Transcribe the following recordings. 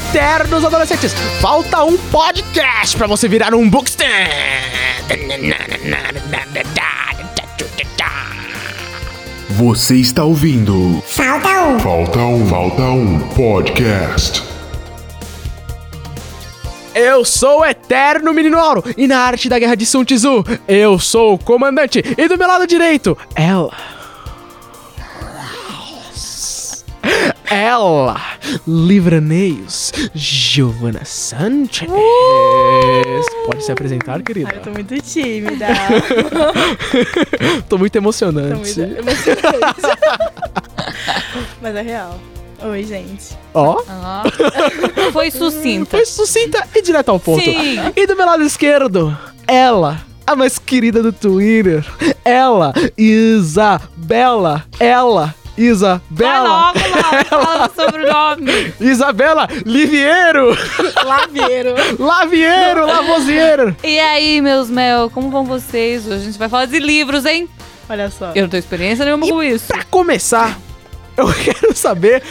eternos adolescentes. Falta um podcast pra você virar um bookstand. Você está ouvindo Falta um. Falta um, Falta um Podcast. Eu sou o Eterno Menino Auro e na arte da guerra de Sun Tzu, eu sou o comandante e do meu lado direito, ela. Ela, Livraneios, Giovana Sanchez. Pode se apresentar, querida? Ai, eu tô muito tímida. Tô muito tô emocionante. muito emocionante. Mas é real. Oi, gente. Ó, Ah. Foi sucinta. foi sucinta e direto ao ponto. Sim. E do meu lado esquerdo, ela, a mais querida do Twitter. Ela, Isabela. Ela, Vai Isabela. logo, Laura, fala o sobrenome. Isabela Liviero. Lavieiro. Laviero, Lavoisier. E aí, meus mel, como vão vocês? Hoje a gente vai falar de livros, hein? Olha só. Eu não tenho experiência nenhuma com isso. Pra começar, eu quero saber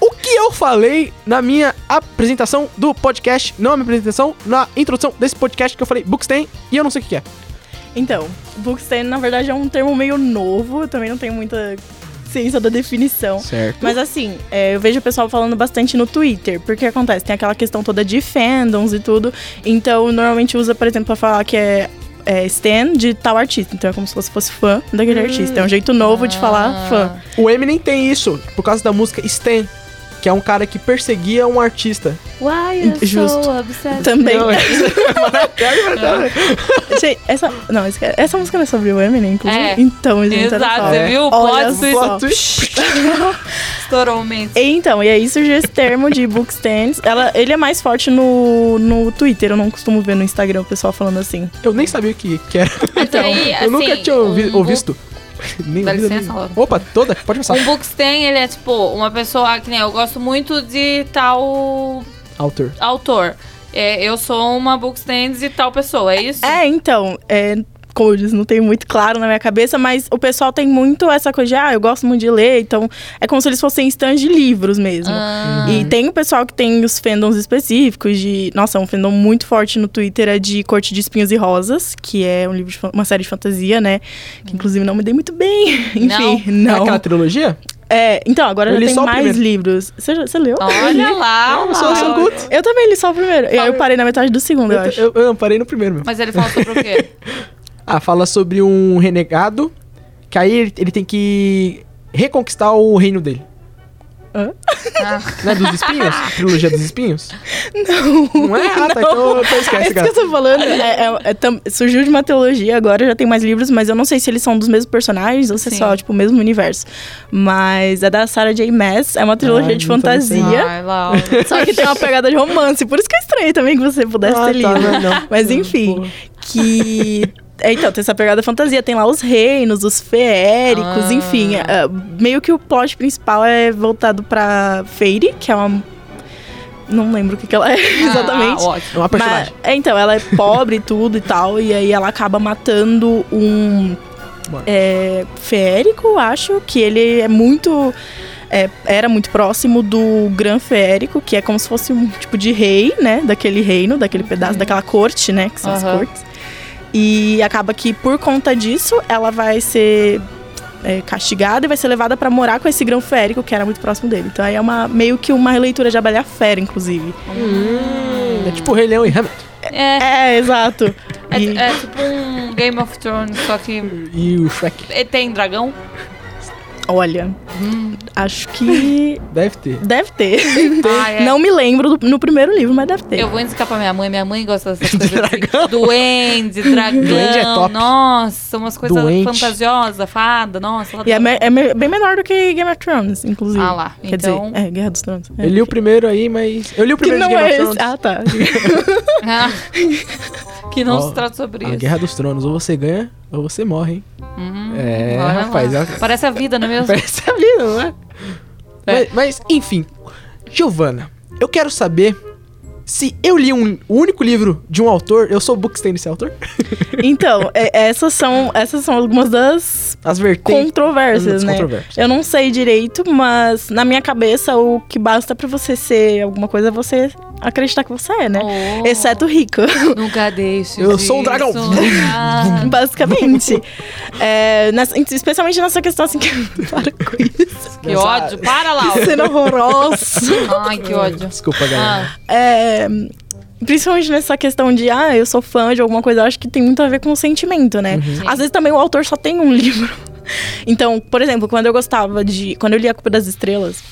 o que eu falei na minha apresentação do podcast. Não a minha apresentação, na introdução desse podcast que eu falei Booksten e eu não sei o que é. Então, bookstand, na verdade, é um termo meio novo. Eu também não tenho muita ciência da definição. Certo. Mas assim, é, eu vejo o pessoal falando bastante no Twitter, porque acontece, tem aquela questão toda de fandoms e tudo. Então, normalmente usa, por exemplo, pra falar que é, é stan de tal artista. Então é como se você fosse fã daquele artista. É um jeito novo de falar fã. O Eminem tem isso, por causa da música Stan, que é um cara que perseguia um artista. Why you Justo. so obsessed? Também. Não, é verdade. Gente, essa, não, essa- essa música não é sobre o Eminem, inclusive? É. Então, gente, Exato, você viu? O Olha plot twist estourou o mente. E Então, e aí surgiu esse termo de bookstands. Ela, ele é mais forte no, no Twitter, eu não costumo ver no Instagram o pessoal falando assim. Eu nem sabia o que, que era. Então, aí, eu nunca assim, tinha ouvi, um ou visto. Nem Dá licença, nem-. Opa, toda? Pode passar. Um bookstand, ele é tipo uma pessoa que nem eu gosto muito de tal Autor. autor. É, eu sou uma bookstand de tal pessoa, é isso? É, então, é, eu disse, não tem muito claro na minha cabeça, mas o pessoal tem muito essa coisa de, ah, eu gosto muito de ler, então é como se eles fossem stands de livros mesmo. Ah, E tem o pessoal que tem os fandoms específicos de. Nossa, um fandom muito forte no Twitter é de Corte de Espinhos e Rosas, que é um livro de uma série de fantasia, né? Que inclusive não me dei muito bem. Enfim, É não. aquela trilogia? É, então, agora Eu já li tem mais livros. Você, leu? Olha lá, Eu sou, eu sou Laura. good. Eu também li só o primeiro. E aí eu parei na metade do segundo, eu, Eu, acho. eu, eu parei no primeiro mesmo. Mas ele fala sobre o quê? Ah, fala sobre um renegado que aí ele, ele tem que reconquistar o reino dele. Ah, Não é dos espinhos? Trilogia dos espinhos? Não. Não é? Ah, tá. Então, então É esquece, isso que cara. eu tô falando. É- é- é tam- surgiu de uma teologia, agora já tem mais livros, mas eu não sei se eles são dos mesmos personagens ou se é Sim. só, tipo, o mesmo universo. Mas é da Sarah J. Maas, é uma trilogia Ai, de fantasia. Ai, Laura. Só que tem uma pegada de romance. Por isso que eu estranhei também que você pudesse Ah, ter tá, lido. não, não. Mas enfim, Porra. que. É, então, tem essa pegada fantasia. Tem lá os reinos, os feéricos, Ah. enfim. é, meio que o plot principal é voltado pra Fairy, que é uma. Não lembro o que, que ela é exatamente. Ah, ótimo. É uma personagem. Mas, é, então, ela é pobre e tudo e tal, e aí ela acaba matando um Mano. é, feérico, acho, que ele é muito. é, era muito próximo do Gran Feérico, que é como se fosse um tipo de rei, né? Daquele reino, daquele pedaço, daquela corte, né? Que são as Aham. cortes. E acaba que, por conta disso, ela vai ser é, castigada e vai ser levada pra morar com esse grão férico que era muito próximo dele. Então aí é uma, meio que uma releitura de A Bela e a Fera, inclusive. Hum, é tipo o Rei Leão e Hamlet. É, É, exato. é, E- é tipo um Game of Thrones, só que E o Shrek. e tem dragão. Olha, acho que Deve ter. deve ter. Ah, é. Não me lembro do- no primeiro livro, mas deve ter. Eu vou indicar pra minha mãe. Minha mãe gosta dessas coisas. dragão? Assim. Duende, dragão. Duende é top. Nossa, umas coisas Doente. fantasiosas, fada. Nossa, ela E é, me- é me- bem menor do que Game of Thrones, inclusive. Ah lá, Quer então- dizer, é, Guerra dos Tronos. É. Eu li o primeiro aí, mas. Eu li o Que primeiro não de Game é of esse. Thrones. Ah, tá. Ah, que não Ó, se trata sobre A isso. Guerra dos Tronos, ou você ganha, ou você morre, hein? Hum, É, rapaz, é- Parece a vida, não é mesmo? Parece a vida, não é? Mas, mas, enfim, Giovana, eu quero saber se eu li um o único livro de um autor, eu sou o Bookstein desse autor? Então, é- essas são essas são algumas das As vertentes. controvérsias, Hum, né? controvérsias. Eu não sei direito, mas na minha cabeça o que basta pra você ser alguma coisa é você acreditar que você é, né? Oh, Exceto rica. Nunca deixe. Eu de sou um dragão. sonhar. Basicamente. É, nessa- especialmente nessa questão assim que. Para com isso. Que ódio. Para, Laura. Sendo horrorosa. Ai, que ódio. Desculpa, galera. Ah, É, principalmente nessa questão de, ah, eu sou fã de alguma coisa, eu acho que tem muito a ver com o sentimento, né? Uhum. Às vezes também o autor só tem um livro. Então, por exemplo, quando eu gostava de. Quando eu li A Culpa das Estrelas,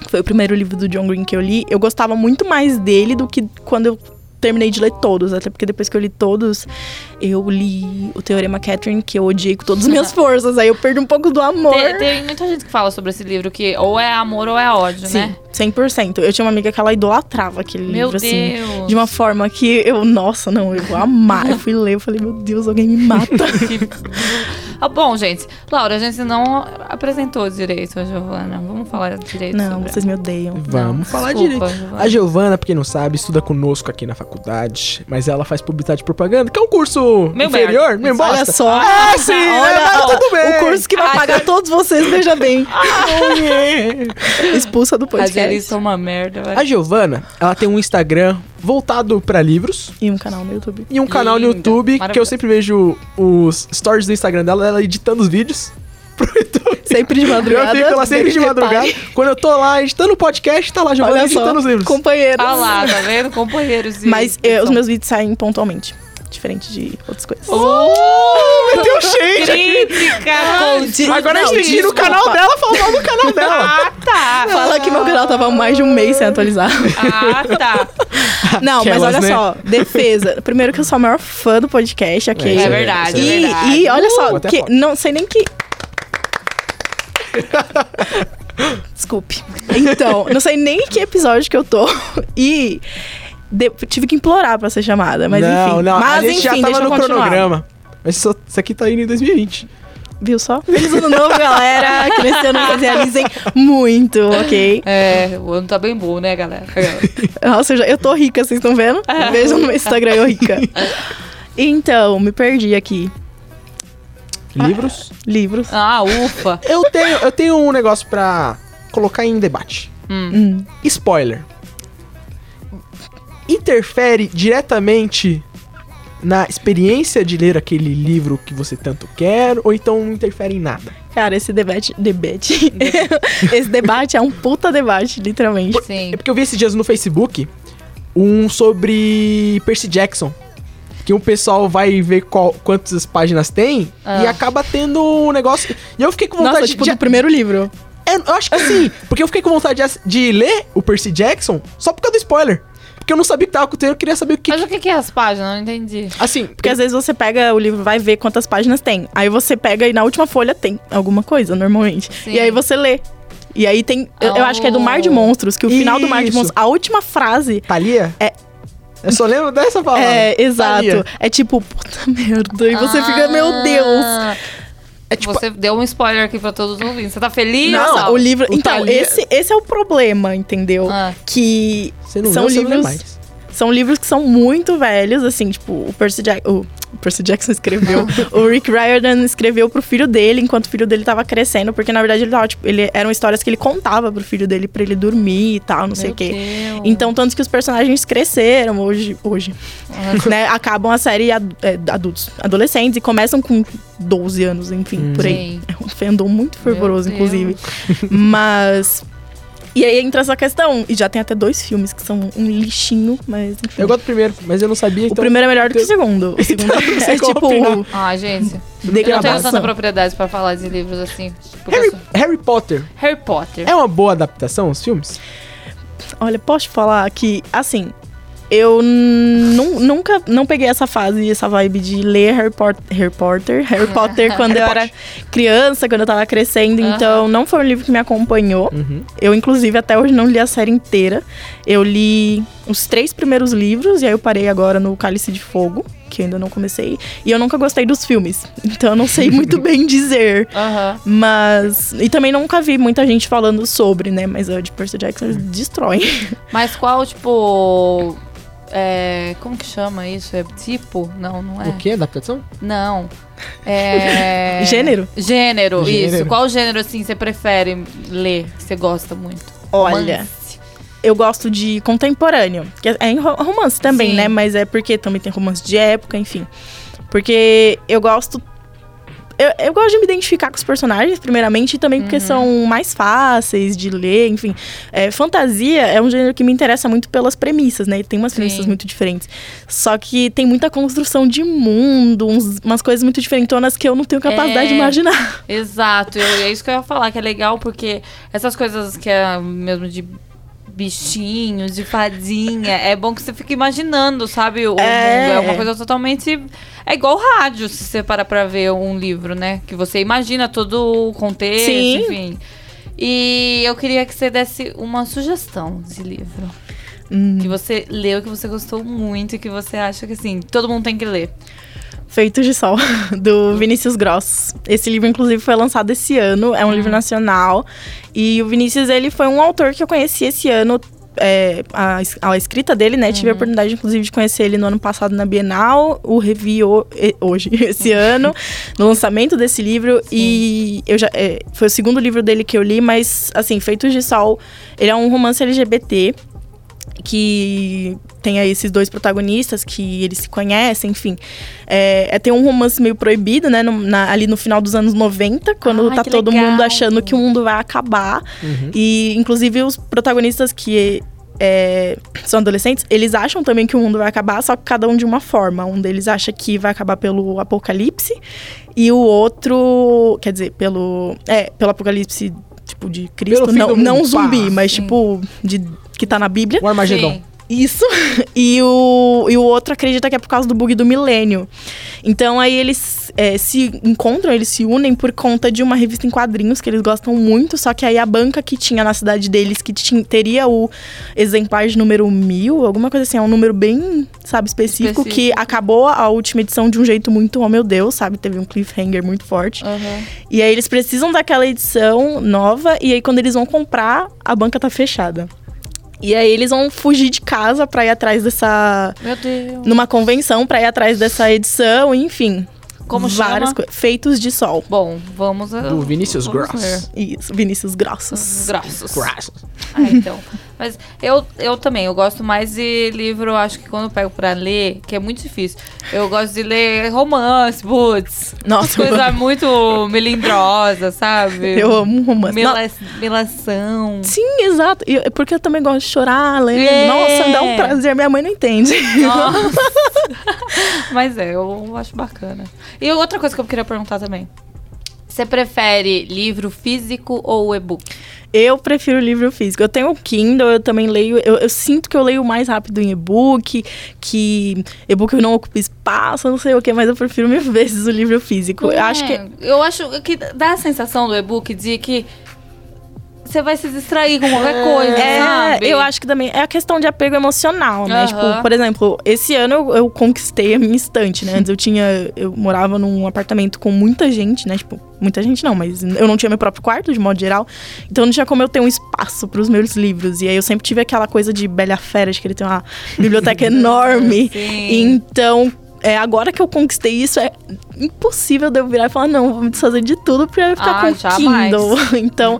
que foi o primeiro livro do John Green que eu li, eu gostava muito mais dele do que quando eu terminei de ler todos. Até porque depois que eu li todos, eu li o Teorema Catherine, que eu odiei com todas as minhas forças. Aí eu perdi um pouco do amor. tem, tem muita gente que fala sobre esse livro que ou é amor ou é ódio, Sim, né? 100%. Eu tinha uma amiga que ela idolatrava aquele Meu livro, assim. Deus. De uma forma que eu, nossa, não, eu vou amar. Eu fui ler, eu falei, meu Deus, alguém me mata. Ah, bom, gente. Laura, a gente não apresentou direito a Giovana. Vamos falar direito não, sobre vocês me odeiam. Vamos Não, falar desculpa, direito. Giovana. A Giovana, pra quem não sabe, estuda conosco aqui na faculdade, mas ela faz publicidade e propaganda, que é um curso Meu inferior, meio bosta. Olha só. Ah, sim, Olha, mas ó, tudo bem. O curso que vai pagar todos vocês, veja bem. Expulsa do As podcast. eles são uma merda, vai. A Giovana, ela tem um Instagram voltado pra livros E um canal no YouTube. e um canal no Linda, YouTube que eu sempre vejo os stories do Instagram dela, ela editando os vídeos pro YouTube. Sempre de madrugada. Eu fico lá sempre de repare. madrugada. Quando eu tô lá editando o podcast, tá lá Giovana só, editando os livros. companheiros. Ah lá, tá vendo? Companheiros. Mas eh, os meus vídeos saem pontualmente. Diferente de outras coisas. Oh, meteu shade. Crítica Agora não, a gente no desculpa. canal dela, falou mal no canal dela. Ah, tá. Fala que meu canal tava mais de um mês sem atualizar. Ah, tá. Não, mas Aquelas, olha né? só, defesa. Primeiro que eu sou a maior fã do podcast, ok? É, É verdade, é E, verdade. e olha Uh, só, até que, não sei nem que. Desculpe. Então, não sei nem que episódio que eu tô. E de- tive que implorar pra ser chamada, mas não, enfim. não, mas a gente enfim, já tava eu no continuar. cronograma. Mas isso, isso aqui tá indo em 2020. Viu só? Feliz ano novo, galera. Que nesse ano vocês realizem muito, ok? É, o ano tá bem bom, né, galera? Nossa, eu, já- eu tô rica, vocês estão vendo? Vejam no meu Instagram, eu rica. Então, me perdi aqui. Livros. Livros. Ah, ufa. Eu tenho, eu tenho um negócio pra colocar em debate. Hum. Spoiler. Interfere diretamente na experiência de ler aquele livro que você tanto quer, ou então não interfere em nada? Cara, esse debate. Debate. esse debate é um puta debate, literalmente. Sim. É porque eu vi esses dias no Facebook um sobre Percy Jackson. Que o pessoal vai ver qual- quantas páginas tem Ah. e acaba tendo um negócio. E eu fiquei com vontade Nossa, tipo, de. do primeiro livro. É, eu acho que sim, porque eu fiquei com vontade de, de ler o Percy Jackson só por causa do spoiler. Porque eu não sabia o que tava acontecendo, eu queria saber o que. Mas o que que é as páginas? Não entendi. Assim, Porque às vezes você pega o livro, vai ver quantas páginas tem. Aí você pega e na última folha tem alguma coisa, normalmente. Sim. E aí você lê. E aí tem. Eu, eu acho que é do Mar de Oh. Monstros, que o final do Mar de Isso. Monstros, a última frase. Thalia? É- Eu só lembro dessa palavra. É, exato. É tipo, puta merda. E você fica, meu Deus. É tipo. Você deu um spoiler aqui pra todos os ouvintes. Você tá feliz? Nossa, o livro. o então, Thalia- esse, esse é o problema, entendeu? Ah. Que Você não são não lê livros. São livros que são muito velhos, assim, tipo, o Percy, o Percy Jackson escreveu. o Rick Riordan escreveu pro filho dele enquanto o filho dele tava crescendo, porque na verdade ele tava, tipo, ele, eram histórias que ele contava pro filho dele pra ele dormir e tal, não sei o Meu quê. Então, tanto que os personagens cresceram hoje, hoje né? Acabam a série ad- é, adultos, adolescentes e começam com 12 anos, enfim, por aí. Sim. É um fandom muito fervoroso, Meu inclusive. Mas. E aí entra essa questão. E já tem até dois filmes que são um lixinho, mas enfim. Eu gosto do primeiro, mas eu não sabia. O então... primeiro é melhor do que o segundo. O segundo Então, não sei é tipo. opinar. Ah, gente. Eu não tenho tanta propriedade pra falar de livros assim. Harry, sou- Harry Potter Harry Potter. é uma boa adaptação, os filmes? Olha, posso falar que, assim, eu nu- nunca não peguei essa fase, essa vibe de ler Harry, Pot Harry Potter, Harry Potter quando Harry eu Potter. era criança, quando eu tava crescendo. Aham. Então, não foi um livro que me acompanhou. Uhum. Eu, inclusive, até hoje não li a série inteira. Eu li os três primeiros livros e aí eu parei agora no Cálice de Fogo, que eu ainda não comecei. E eu nunca gostei dos filmes. Então, eu não sei muito bem dizer. Aham. Mas. E também nunca vi muita gente falando sobre, né? Mas o de Percy Jackson eles destroem. Mas qual, tipo. É, como que chama isso? É tipo? Não, não é. O que? Adaptação? Não. É. Gênero? Gênero, Gênero. isso. Qual gênero, assim, você prefere ler? Que você gosta muito? Olha, Romance. eu gosto de contemporâneo. Que é em ro- romance também, Sim. né? Mas é porque também tem romance de época, enfim. Porque eu gosto. Eu, eu gosto de me identificar com os personagens, primeiramente, e também porque são mais fáceis de ler, enfim. É, fantasia é um gênero que me interessa muito pelas premissas, né? Tem umas Sim. premissas muito diferentes. Só que tem muita construção de mundo, uns- umas coisas muito diferentonas que eu não tenho capacidade É. de imaginar. Exato, eu- é isso que eu ia falar, que é legal porque essas coisas que é mesmo de bichinhos, de fadinha, é bom que você fica imaginando, sabe? O É. mundo é uma coisa totalmente. É igual rádio, se você parar pra ver um livro, né? Que você imagina todo o contexto, Sim. enfim. E eu queria que você desse uma sugestão de livro. Hum. Que você leu, que você gostou muito e que você acha que, assim, todo mundo tem que ler. Feitos de Sol, do Vinícius Gross. Esse livro, inclusive, foi lançado esse ano, é um livro nacional. E o Vinícius, ele foi um autor que eu conheci esse ano. é, a, a escrita dele, né? Tive a oportunidade, inclusive, de conhecer ele no ano passado na Bienal, o revi e- hoje, esse ano, no lançamento desse livro. E eu já. é, foi o segundo livro dele que eu li, mas, assim, Feitos de Sol, ele é um romance LGBT que tem aí esses dois protagonistas que eles se conhecem, enfim. É, é, tem um romance meio proibido, né? no- na- ali no final dos anos 90, quando Ai, tá todo legal. mundo achando que o mundo vai acabar. E, inclusive, os protagonistas que é, são adolescentes, eles acham também que o mundo vai acabar, só que cada um de uma forma. Um deles acha que vai acabar pelo apocalipse, e o outro, quer dizer, pelo. É, pelo apocalipse, tipo, de Cristo. Não, não zumbi, pá, mas sim. tipo, de, que tá na Bíblia. O Armagedon. Sim. Isso. E o, e o outro acredita que é por causa do bug do milênio. Então aí eles é, se encontram, eles se unem por conta de uma revista em quadrinhos que eles gostam muito. Só que aí a banca que tinha na cidade deles, que tinha, teria o exemplar de número mil, alguma coisa assim, é um número bem, sabe, específico, que Específico. acabou a última edição de um jeito muito, oh meu Deus, sabe? Teve um cliffhanger muito forte. Aham. E aí eles precisam daquela edição nova e aí quando eles vão comprar, a banca tá fechada. E aí eles vão fugir de casa pra ir atrás dessa Meu Deus. numa convenção pra ir atrás dessa edição, enfim. Como várias chama? coisas. Feitos de sol. Bom, vamos. a- Do Vinícius vamos Gross. Isso, Vinícius Grossos. Graças. Graças. Ah, então. Mas eu, eu também, eu gosto mais de livro, acho que quando eu pego pra ler, que é muito difícil, eu gosto de ler romance, putz. Nossa, Coisa muito melindrosa, sabe? Eu amo romance. Mela, melação. Sim, exato. Eu- porque eu também gosto de chorar, lendo. É. Nossa, dá um prazer. Minha mãe não entende. Nossa. Mas é, eu acho bacana. E outra coisa que eu queria perguntar também. Você prefere livro físico ou e-book? Eu prefiro livro físico. Eu tenho o Kindle, eu também leio. Eu, eu sinto que eu leio mais rápido em e-book, que e-book não ocupa espaço, não sei o que, mas eu prefiro mil vezes o livro físico. Eu acho que. É, Eu acho que dá a sensação do e-book de que você vai se distrair com qualquer coisa, É, sabe? eu acho que também é a questão de apego emocional, né? Aham. Tipo, por exemplo, esse ano eu, eu conquistei a minha estante, né? Antes eu tinha. Eu morava num apartamento com muita gente, né? Tipo, muita gente não, mas eu não tinha meu próprio quarto, de modo geral. Então não tinha como eu ter um espaço pros meus livros. E aí eu sempre tive aquela coisa de Bela Fera, de que ele tem uma biblioteca enorme. Sim. Então. É, agora que eu conquistei isso, é impossível de eu virar e falar, não, vou me desfazer de tudo pra ficar Ah, com jamais. Kindle. Então,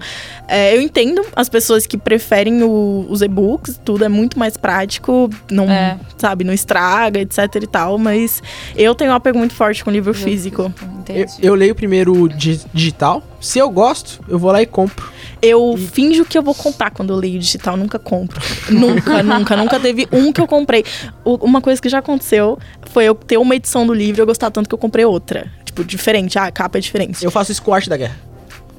é, eu entendo as pessoas que preferem o- os e-books, tudo é muito mais prático, não, É. sabe, não estraga, etc e tal, mas eu tenho um apego muito forte com livro físico. Eu, eu leio primeiro di- digital. Se eu gosto, eu vou lá e compro. Eu finjo que eu vou comprar quando eu leio digital, nunca compro. nunca, nunca, nunca teve um que eu comprei. O- uma coisa que já aconteceu foi eu ter uma edição do livro e eu gostar tanto que eu comprei outra. Tipo, diferente, ah, a capa é diferente. Eu faço isso com arte da guerra.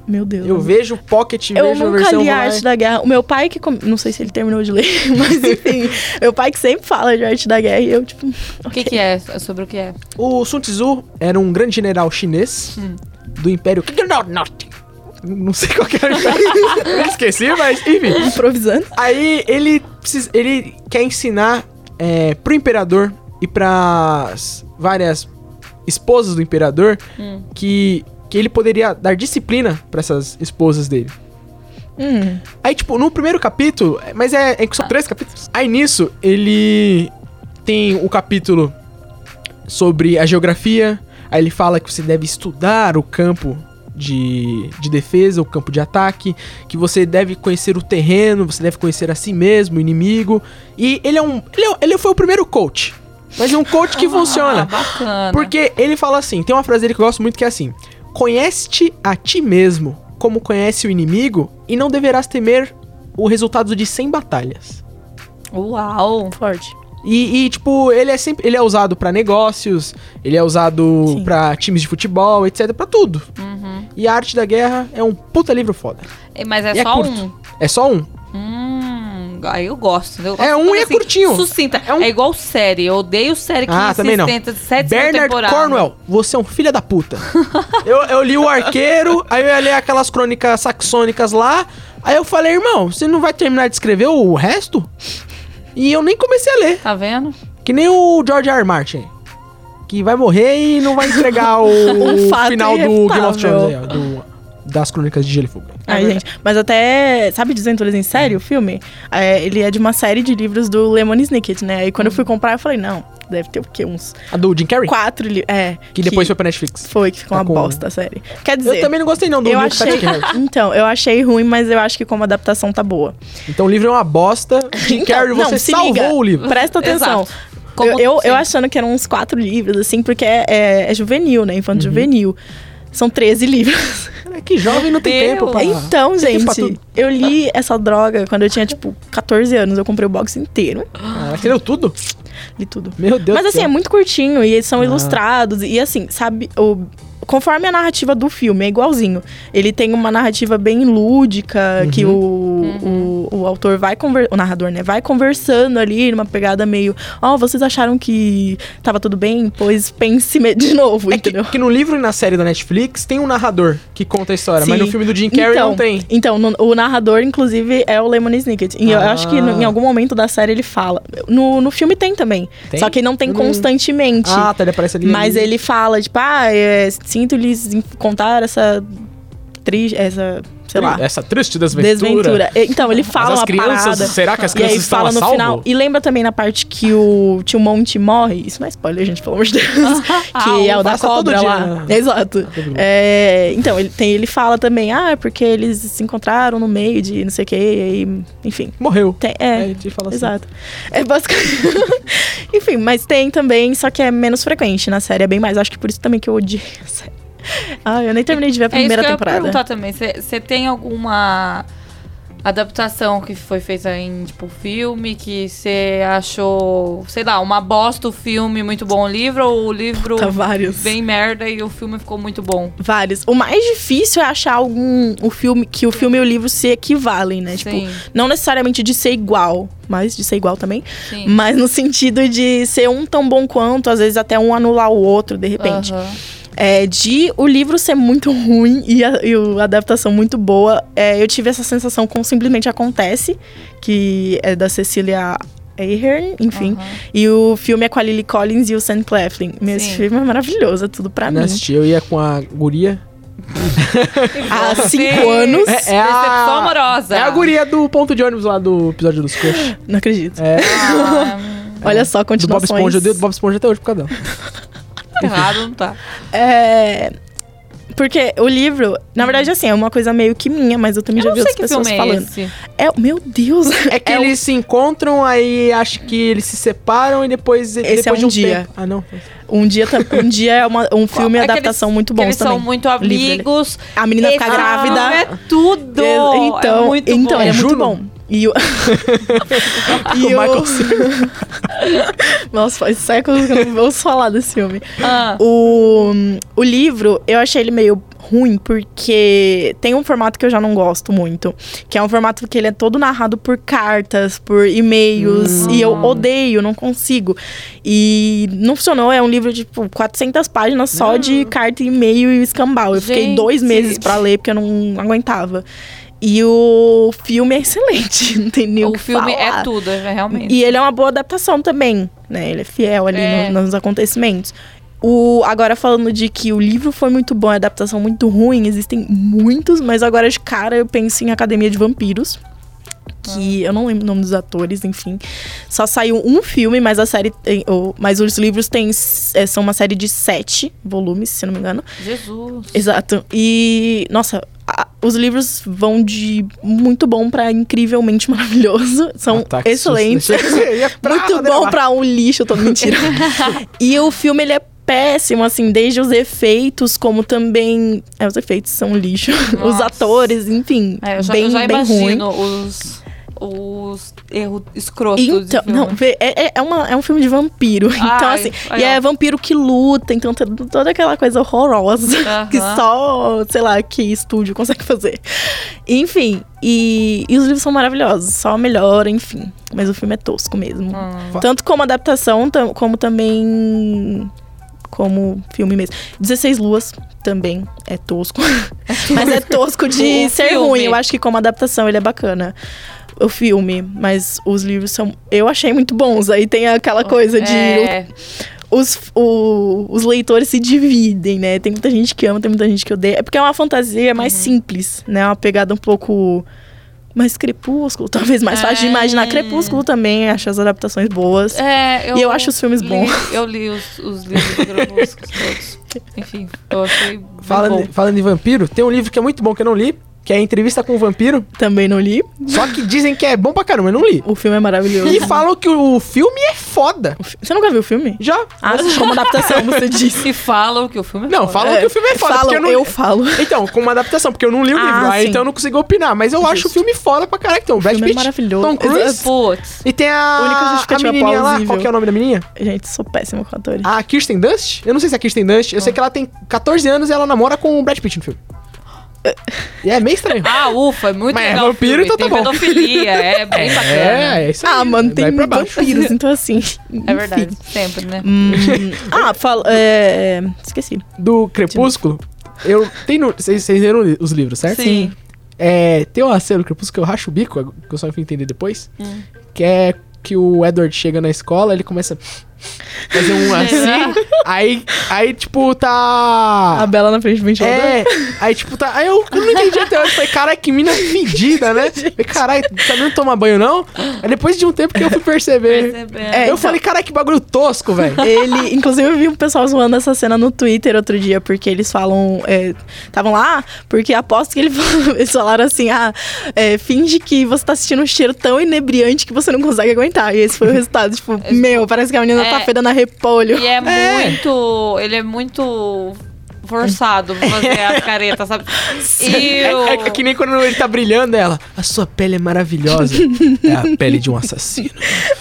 Meu Deus. Eu vejo o Pocket, Eu vejo a nunca versão li a. Arte da Guerra. O meu pai que... com- Não sei se ele terminou de ler, mas enfim. meu pai que sempre fala de Arte da Guerra e eu, tipo... O que, que é? Sobre o que é? O Sun Tzu era um grande general chinês Hum. do Império Norte. Não sei qual que era Esqueci, mas enfim. Improvisando. Aí ele, precisa- ele quer ensinar é, pro imperador e pras várias esposas do imperador Hum. que, que ele poderia dar disciplina pra essas esposas dele. Hum. Aí, tipo, no primeiro capítulo, mas é, é são três capítulos. Aí nisso, ele tem o capítulo sobre a geografia. Aí ele fala que você deve estudar o campo de, de defesa, o campo de ataque, que você deve conhecer o terreno, você deve conhecer a si mesmo, o inimigo. E ele é um. Ele, é- ele foi o primeiro coach. Mas é um coach que Ah, funciona. bacana. Porque ele fala assim: tem uma frase dele que eu gosto muito que é assim: Conhece-te a ti mesmo como conhece o inimigo, e não deverás temer o resultado de 100 batalhas. Uau. Forte. E, e, tipo, ele é sempre. Ele é usado pra negócios, ele é usado pra times de futebol, etc. Pra tudo. Uhum. E a arte da guerra é um puta livro foda. E- Mas é E é só curto. um. É só um. Hum, aí eu gosto. Eu É gosto um de e é coisa curtinho. Sucinta. É É, um- igual série. Eu odeio série que Ah, também não. sustenta de sete Bernard temporadas. Cornwell, você é um filho da puta. eu, eu li o Arqueiro, aí eu ia ler aquelas crônicas saxônicas lá. Aí eu falei, irmão, você não vai terminar de escrever o resto? E eu nem comecei a ler. Tá vendo? Que nem o George R. R. Martin. Que vai morrer e não vai entregar o Um fato final do Game of. Thrones aí, ó, do- das crônicas de Gelo e Fogo. Ai, gente. Mas até, sabe Desventuras em Série, o filme? É, ele é de uma série de livros do Lemon Snicket, né? Aí quando eu fui comprar, eu falei, não, deve ter o quê? Uns A do Jim Carrey? quatro livros. É. Que depois foi pra Netflix. Foi, que ficou Tá uma com- bosta a série. Quer dizer, Eu também não gostei não do eu achei. Patrick Harris. Então, eu achei ruim, mas eu acho que como adaptação tá boa. Então o livro é uma bosta. Jim Então, Carrey, não, você se salvou liga. o livro. Presta atenção. Exato. Como eu, eu, eu achando que eram uns quatro livros, assim, porque é, é- é juvenil, né? Uhum. Infanto juvenil. São 13 livros. É que jovem não tem Deus. tempo pra... Então, tem tempo pra gente, tudo. Eu li essa droga quando eu tinha, tipo, 14 anos. Eu comprei o box inteiro. Ah, você leu tudo? Li tudo. Meu Deus Mas assim, céu. é muito curtinho e eles são Ah. ilustrados. E assim, sabe, o, conforme a narrativa do filme, é igualzinho. Ele tem uma narrativa bem lúdica, que o, o, o autor vai conversando, o narrador, né, vai conversando ali numa pegada meio, ó, vocês acharam que tava tudo bem? Pois pense de novo, É que, entendeu? que no livro e na série da Netflix tem um narrador que conta a história, mas Sim. no filme do Jim Carrey então, não tem. Então, no- o narrador, inclusive, é o Lemon Snicket. E eu Ah. acho que no- em algum momento da série ele fala. No, no filme tem também. Tem? Só que não tem Eu não- constantemente. Ah, tá, ele aparece ali. Mas ali. ele fala, tipo, ah, é, sinto-lhes contar essa triste, essa, sei lá, Essa triste desventura. desventura. E- Então, ele fala Mas as uma crianças, parada. será que as E crianças aí estão fala a no salvo? final. E lembra também na parte que o tio Monte morre. Isso não é spoiler, gente, pelo amor de Deus. que é o da cobra dia, lá. né? Exato. Dia. É, então, ele, tem, ele fala também, ah, é porque eles se encontraram no meio de não sei o que, e aí, enfim. Morreu. Tem, É, é, assim. Exato. É basicamente. Enfim, mas tem também, só que é menos frequente na série, é bem mais. Acho que por isso também que eu odiei a série. Ah, eu nem terminei de ver a É isso primeira que eu ia temporada. perguntar também. Você tem alguma adaptação que foi feita em, tipo, filme que você achou, sei lá, uma bosta o filme, muito bom o livro, ou o livro Tá vários. bem merda e o filme ficou muito bom? Vários. O mais difícil é achar algum o filme que o filme e o livro se equivalem, né? Tipo, Sim, não necessariamente de ser igual, mas de ser igual também, sim. mas no sentido de ser um tão bom quanto, às vezes até um anular o outro de repente. Aham. É, de o livro ser muito ruim e a, e a adaptação muito boa, é, eu tive essa sensação com Simplesmente Acontece, que é da Cecília Ahern, enfim. Aham. E o filme é com a Lily Collins e o Sam Claflin. Meu, esse Sim. filme é maravilhoso, é tudo pra Não mim. assisti, eu ia com a guria. Há cinco anos, É, é Decepção a... amorosa. É a guria do ponto de ônibus lá do episódio dos Crush. não acredito. É, Ah, Olha só, do Bob continuações. Esponja. Eu dei do Bob Esponja até hoje por causa dela. errado não tá. É... Porque o livro, na verdade, assim, é uma coisa meio que minha, mas eu também Eu já vi outras que pessoas filme é falando. esse. É, meu Deus! É que o- eles se encontram, aí acho que eles se separam e depois, Esse depois é de um um dia. tempo. Ah, não. Um dia, um dia é uma- um filme e É que adaptação eles- muito que bons Eles também. são muito amigos. A menina fica grávida. É tudo. É, Então, é muito então bom. é, É muito bom. E o, O Michael Nossa, faz séculos que eu não ouço falar desse filme. Ah, O, o livro, eu achei ele meio ruim, porque tem um formato que eu já não gosto muito. Que é um formato que ele é todo narrado por cartas, por e-mails. E eu odeio, não consigo. E não funcionou, é um livro de, tipo, 400 páginas só de carta, e-mail e escambau. Eu fiquei Gente. dois meses pra ler, porque eu não aguentava. E o filme é excelente, não tem nem o o que filme falar. é tudo, é realmente. E ele é uma boa adaptação também, né? Ele é fiel ali É. no- nos acontecimentos. O, agora falando de que o livro foi muito bom, a adaptação muito ruim, existem muitos, mas agora de cara eu penso em Academia de Vampiros. Que eu não lembro o nome dos atores, enfim. Só saiu um filme, mas a série. tem- ou- mas os livros têm, é, são uma série de sete volumes, se não me engano. Jesus. Exato. E, nossa, a- os livros vão de muito bom pra incrivelmente maravilhoso. São Ataque excelentes. pra muito bom pra um lixo, eu tô mentira. e o filme, ele é péssimo, assim, desde os efeitos, como também... É, os efeitos são lixo. os Nossa. atores, enfim, É, eu já, bem, eu já bem ruim. os, os erros escrotos Então, não, é, é, é uma, é um filme de vampiro. então, Ai, assim, ai, e é ó. vampiro que luta, então tem toda aquela coisa horrorosa que Aham. só, sei lá, que estúdio consegue fazer. Enfim, e, e os livros são maravilhosos, só melhora, enfim. Mas o filme é tosco mesmo. Hum. Tanto como adaptação, tam- como também como filme mesmo. 16 Luas também é tosco. mas é tosco de ser filme. ruim. Eu acho que como adaptação ele é bacana. O filme, mas os livros são. Eu achei muito bons. Aí tem aquela coisa de. É, Os, o- os leitores se dividem, né? Tem muita gente que ama, tem muita gente que odeia. É porque é uma fantasia mais Uhum. simples, né? Uma pegada um pouco. Mais crepúsculo, talvez mais fácil de É. imaginar. Crepúsculo também, acho as adaptações boas. é, E eu acho os filmes li- bons. Eu li os, os livros do Crepúsculo todos. Enfim, eu achei Falando, falando em vampiro, tem um livro que é muito bom que eu não li, que é a Entrevista com o Vampiro. Também não li. Só que dizem que é bom pra caramba, eu não li. O filme é maravilhoso. E falam que o filme é foda. Você nunca viu o filme? Já. Ah, como adaptação, você disse. E falam que o filme é Não, foda. falam que o filme é foda. Falam, eu, não... eu falo. Então, como adaptação, porque eu não li o Ah, livro, aí então eu não consigo opinar. Mas eu acho o filme foda pra caralho. Então, Brad filme é Pitt, maravilhoso. Tom Cruise. Putz. E tem a, Única a menininha lá, qual que é o nome da menininha? Gente, sou péssima com atores. A Kirsten Dunst? Eu não sei se é a Kirsten Dunst. Eu sei que ela tem 14 anos e ela namora com o Brad Pitt no filme. E é meio estranho. Ah, ufa, é muito Mas é legal. o vampiro, então tá tem bom. pedofilia, é bem bacana. É, é isso aí. Ah, mano, tem vampiros, então assim. É verdade, sempre, né? Hum, ah, fala. É, esqueci. Do Crepúsculo, eu. Tem no. Vocês leram os livros, certo? Sim. É, tem uma cena do Crepúsculo que eu racho o bico, que eu só fui entender depois. Hum. Que é que o Edward chega na escola, ele começa fazer um assim. aí, aí, tipo, A tá. Bela na frente do ventilador. É, aí tipo, tá. Aí eu, eu não entendi até hoje. Falei, caralho, que mina fedida, né? Falei, caralho, tá não tomar banho, não? Aí depois de um tempo que eu fui perceber. Percebendo. É, eu então- falei, caralho, que bagulho tosco, velho. Ele, inclusive, eu vi um pessoal zoando essa cena no Twitter outro dia, porque eles falam. Estavam lá, porque aposto que ele falou- eles falaram assim: ah, é, finge que você tá assistindo um cheiro tão inebriante que você não consegue aguentar. E esse foi o resultado. tipo, meu, parece que a menina É. tá fedendo a repolho. E é, muito. Ele é muito forçado pra fazer a careta, sabe? E É, o- é que nem quando ele tá brilhando, ela. A sua pele é maravilhosa. é a pele de um assassino.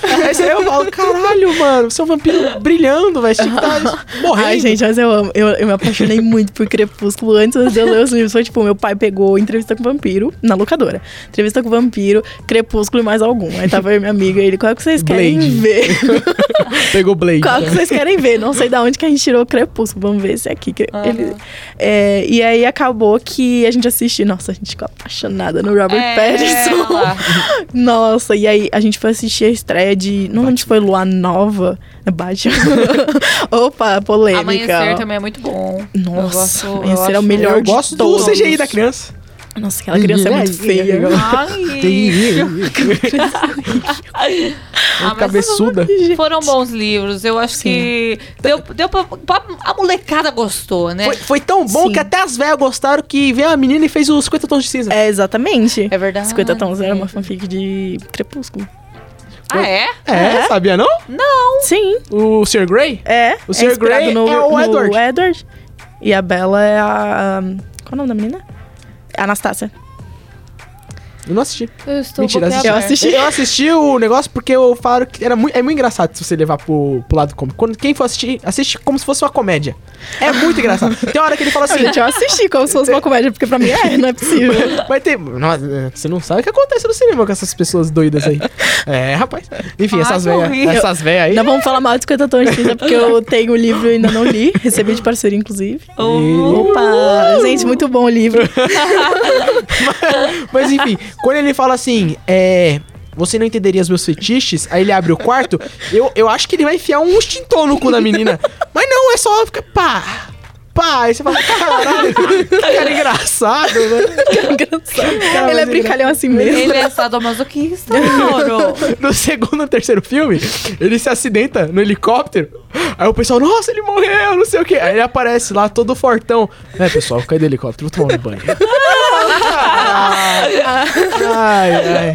Aí eu falo, caralho, mano, você é um vampiro brilhando. Você tinha que tá morrendo. Ai, gente, mas eu amo. Eu, eu me apaixonei muito por Crepúsculo antes de eu ler os livros. Foi tipo, meu pai pegou Entrevista com o Vampiro na locadora. Entrevista com o Vampiro, Crepúsculo e mais algum. Aí tava eu e minha amiga, ele, qual que vocês querem Blade. ver? Pegou Blade. Qual que vocês querem ver? Não sei da onde que a gente tirou o Crepúsculo. Vamos ver esse aqui. que é, e aí acabou que a gente assistiu. Nossa, a gente ficou apaixonada no Robert É, Pattinson. Nossa, e aí a gente foi assistir a estreia de. Não lembro se foi Lua Nova. É Batman. Opa, polêmica. Amanhecer também é muito bom. Nossa, eu gosto, eu Amanhecer é o melhor Eu de gosto do todos. CGI da criança. Nossa, aquela criança é muito feia. Ai. Ah, Cabeçuda. foram bons livros. Eu acho Sim. que deu, deu pra, pra- A molecada gostou, né? Foi, foi tão bom Sim. que até as velhas gostaram que veio a menina e fez os 50 tons de cinza. É, exatamente. É verdade. 50 tons era uma fanfic de Crepúsculo. Ah, é? É, É. sabia não? Sim, O Sr. Grey? é. O é Sr. inspirado Grey no, é o Edward. Edward. E a Bella é a. Qual é o nome da menina? Anastácia. Eu não assisti. Eu estou Mentira, assisti. Eu assisti. Eu assisti o negócio porque eu falaram que era muito, é muito engraçado se você levar pro, pro lado cômico. Quando quem for assistir, assiste como se fosse uma comédia. É muito engraçado. Tem hora que ele fala assim. Gente, eu assisti como se fosse uma comédia, porque pra mim é, não é possível. Vai ter. Nossa, você não sabe o que acontece no cinema com essas pessoas doidas aí. É, rapaz. Enfim, Ai, essas velhas. Essas velhas aí. Não vamos falar mal de 50 tons de cinza, porque eu tenho o livro e ainda não li. Recebi de parceria, inclusive. Uh, Opa! Gente, muito bom o livro. Mas enfim, quando ele fala assim, é. Você não entenderia os meus fetiches? Aí ele abre o quarto. Eu, eu acho que ele vai enfiar um extintor no cu da menina. Mas não, é só ficar. Pá! pá! Aí você fala, caralho, que cara engraçado, né? Cara, Ele é brincalhão assim mesmo. Ele é sadomasoquista, Mauro. No segundo ou terceiro filme, ele se acidenta no helicóptero. Aí o pessoal, nossa, ele morreu, não sei o quê. Aí ele aparece lá todo fortão. É, pessoal, caí do helicóptero, vou tomar um banho. ai, ai.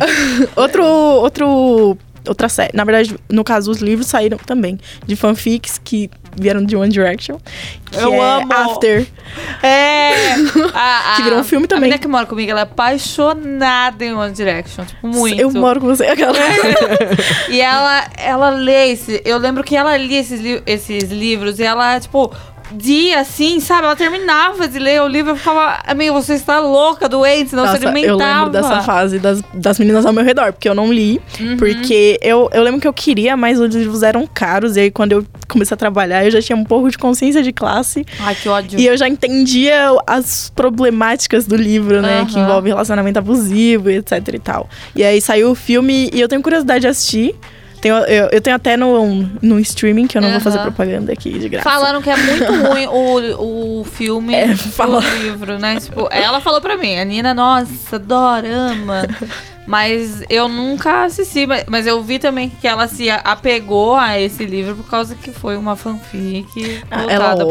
Outro, outro, outra série. Na verdade, no caso, os livros saíram também de fanfics que vieram de One Direction. Eu é amo. After. É. A, a, Que virou um filme A também. menina que mora comigo, ela é apaixonada em One Direction. Tipo, muito. Eu moro com você. Aquela... E ela, ela lê esse. Eu lembro que ela lia esses, li- esses livros e ela, tipo, dia assim, sabe? Ela terminava de ler o livro e ficava, amigo, você está louca, doente, não se Nossa, alimentava. eu lembro dessa fase das, das meninas ao meu redor, porque eu não li. Uhum. Porque eu, eu lembro que eu queria, mas os livros eram caros. E aí, quando eu comecei a trabalhar, eu já tinha um pouco de consciência de classe. Ai, que ódio. E eu já entendia as problemáticas do livro, né? Que Aham. envolve relacionamento abusivo e etc e tal. E aí saiu o filme e eu tenho curiosidade de assistir. Tenho, eu, eu tenho até no, no streaming, que eu não vou fazer propaganda aqui de graça. Falaram que é muito ruim o, o filme É, do fala- livro, né? Tipo, ela falou pra mim, a Nina, nossa, adora, ama. Mas eu nunca assisti, mas, eu vi também que ela se apegou a esse livro por causa que foi uma fanfic Ah, Ela pro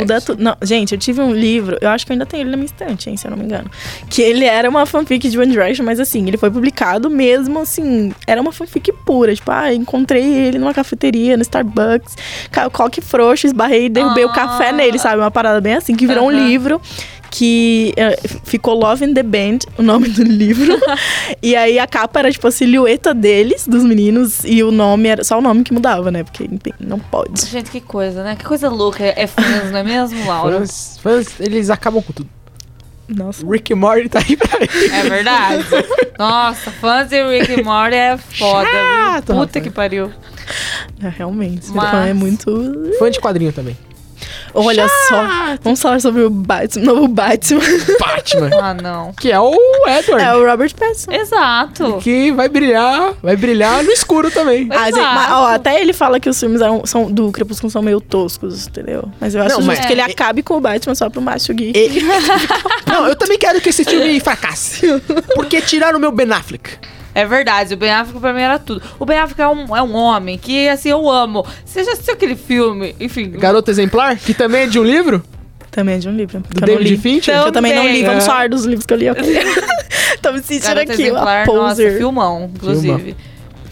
muda tudo. Não, gente, eu tive um livro, eu acho que eu ainda tenho ele na minha estante, hein, se eu não me engano. Que ele era uma fanfic de One Direction, mas assim, ele foi publicado mesmo assim. Era uma fanfic pura. Tipo, ah, encontrei ele numa cafeteria, no Starbucks. Coque frouxo, esbarrei e derrubei o Ah. café nele, sabe? Uma parada bem assim, que virou um livro. Que eh, ficou Love in the Band, o nome do livro. e aí a capa era tipo a silhueta deles, dos meninos, e o nome era só o nome que mudava, né? Porque enfim, não pode. Gente, que coisa, né? Que coisa louca é, é fãs, não é mesmo, Laura? Fãs, fãs, eles acabam com tudo. Nossa. Rick e Morty tá aí pra isso. É verdade. Nossa, fãs de Rick e Morty é foda, Chato? Puta rapaz. que pariu. É, realmente, Mas- fã é muito. Fã de quadrinho também. Olha só, vamos falar sobre o Batman, novo Batman. Batman. Ah, não. que é o Edward. é o Robert Pattinson. Exato. Que vai brilhar, vai brilhar no escuro também. Mas, ó, até ele fala que os filmes são, do Crepúsculo são meio toscos, entendeu? Mas eu acho Não, justo mas- que ele é- acabe com o Batman só pro macho gay. E- Não, eu também quero que esse filme fracasse. Porque tiraram o meu Ben Affleck. É verdade, o Ben Affleck pra mim era tudo. O Ben Affleck é um, é um homem que, assim, eu amo. Você já assistiu aquele filme? Enfim. Garoto Exemplar, que também é de um livro, Também é de um livro. do David li. Fincher. Então- Eu também não li. Também, Vamos falar dos livros que eu li. ok? Tô me sentindo Garoto aqui, Exemplar, uma nossa, poser. filmão, inclusive.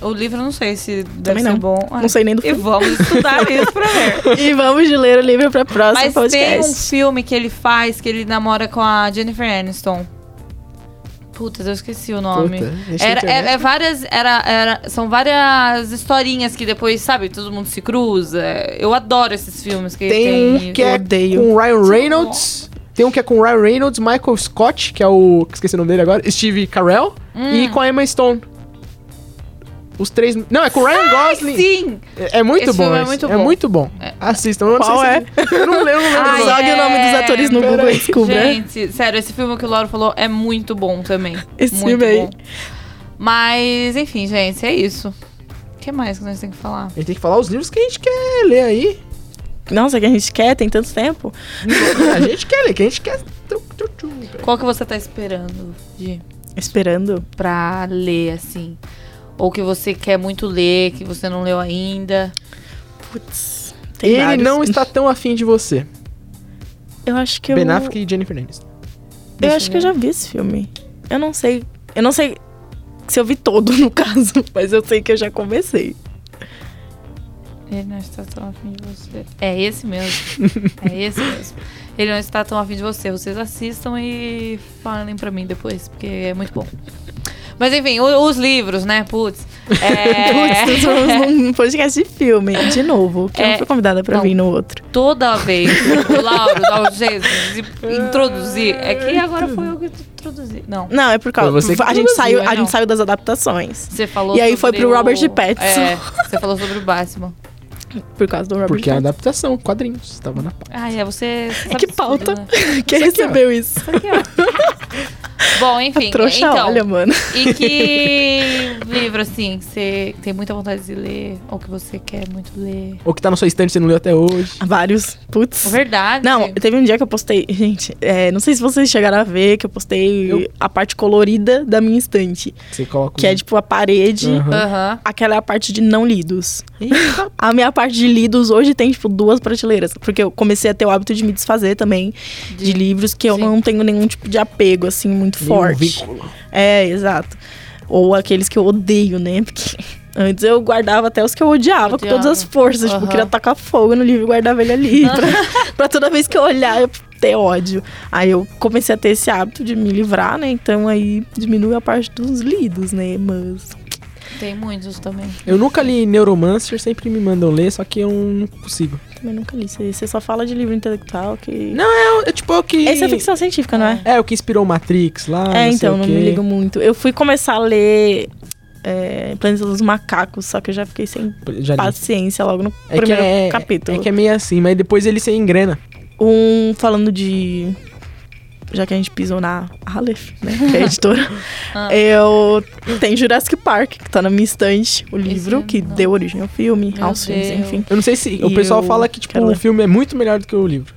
O livro eu não sei se deve Também ser não. bom. Não sei nem do E filme. vamos estudar isso pra ver. E vamos de ler o livro pra próxima Mas tem podcast. um filme que ele faz que ele namora com a Jennifer Aniston. Putz, eu esqueci o nome. Puta, Era, internet. é, é várias. Era, era, são várias historinhas que depois, sabe, todo mundo se cruza. Eu adoro esses filmes que Tem tem. um que é odeio. com o Ryan Reynolds. Tem um que é com o Ryan Reynolds, Michael Scott, que é o. que Esqueci o nome dele agora. Steve Carell. Hum. E com a Emma Stone. Os três. Não, é com o Ryan Gosling. Sim! É, é muito Esse bom. filme é muito É bom. muito bom. É. Assistam. Eu não Qual sei é? se- Eu não lembro, eu não lembro. Ai, o nome. Jogue o nome dos atores no pera Google e descubra. Gente, sério, esse filme que o Lauro falou é muito bom também. Esse muito filme aí. bom. Mas, enfim, gente, é isso. O que mais que nós temos que falar? A gente tem que falar os livros que a gente quer ler aí. Nossa, que a gente quer, tem tanto tempo. a gente quer ler, que a gente quer. Qual que você tá esperando de Esperando. pra ler, assim? Ou que você quer muito ler, que você não leu ainda? Putz. Tem Ele vários. não está tão afim de você. Eu acho que eu. Ben Affleck e Jennifer Aniston. Eu acho eu que eu já vi esse filme. Eu não sei. Eu não sei se eu vi todo, no caso. Mas eu sei que eu já comecei. Ele não está tão afim de você. É esse mesmo. é esse mesmo. Ele não está tão afim de você. Vocês assistam e falem pra mim depois, porque é muito bom. Mas enfim, o- os livros, né? Putz. É... Putz, num podcast de filme. De novo. Que eu É, não fui convidada pra não. vir no outro. Toda vez o Lauro dá um jeito de introduzir. É que agora foi eu que introduzi. Não. Não, é por causa. Foi você que a, gente saiu, né? a gente saiu das adaptações. Você falou E aí foi pro Robert o- Pattinson. É, você falou sobre o Batman. Por causa do Robert Porque é a Pattinson. adaptação, quadrinhos. Tava na pauta. Ah, é, você. você sabe Que tudo, pauta. né? Quem Isso aqui, ó. recebeu isso? Isso aqui, ó. Bom, enfim. Trouxa, então, olha, mano. E que livro, assim, que você tem muita vontade de ler? Ou que você quer muito ler? Ou que tá na sua estante e você não leu até hoje. Vários. Putz. Verdade. Não, teve um dia que eu postei. Gente, é, não sei se vocês chegaram a ver que eu postei Eu- a parte colorida da minha estante. Você coloca. Que é tipo a parede. Aham. Aham. Aquela é a parte de não lidos. Eita. A minha parte de lidos hoje tem, tipo, duas prateleiras. Porque eu comecei a ter o hábito de me desfazer também de, livros que eu Sim. não tenho nenhum tipo de apego, assim, muito Nenhum forte. vínculo. É, exato. Ou aqueles que eu odeio, né? Porque antes eu guardava até os que eu odiava, com todas as Odiava. forças. Tipo, Aham. eu queria tacar fogo no livro e guardava ele ali. pra, pra toda vez que eu olhar, eu ter ódio. Aí eu comecei a ter esse hábito de me livrar, né? Então aí diminui a parte dos lidos, né? Mas. Tem muitos também. Eu nunca li Neuromancer, sempre me mandam ler, só que eu não consigo. Também nunca li. Você só fala de livro intelectual que. Não, é, é tipo o que. Esse é ficção científica, não é? É, o que inspirou Matrix lá. É, não sei então, não me ligo muito. Eu fui começar a ler é, Planeta dos Macacos, só que eu já fiquei sem Já paciência logo no É que primeiro é, capítulo. é que é meio assim, mas depois ele se engrena. Um falando de. Já que a gente pisou na Aleph, né? Que é a editora. Ah. Eu. Tem Jurassic Park, que tá na minha estante, o livro, eu que não. deu origem ao filme, Meu aos filmes, Deus. enfim. Eu não sei se. o E pessoal eu fala que, tipo, o filme é muito melhor do que o livro.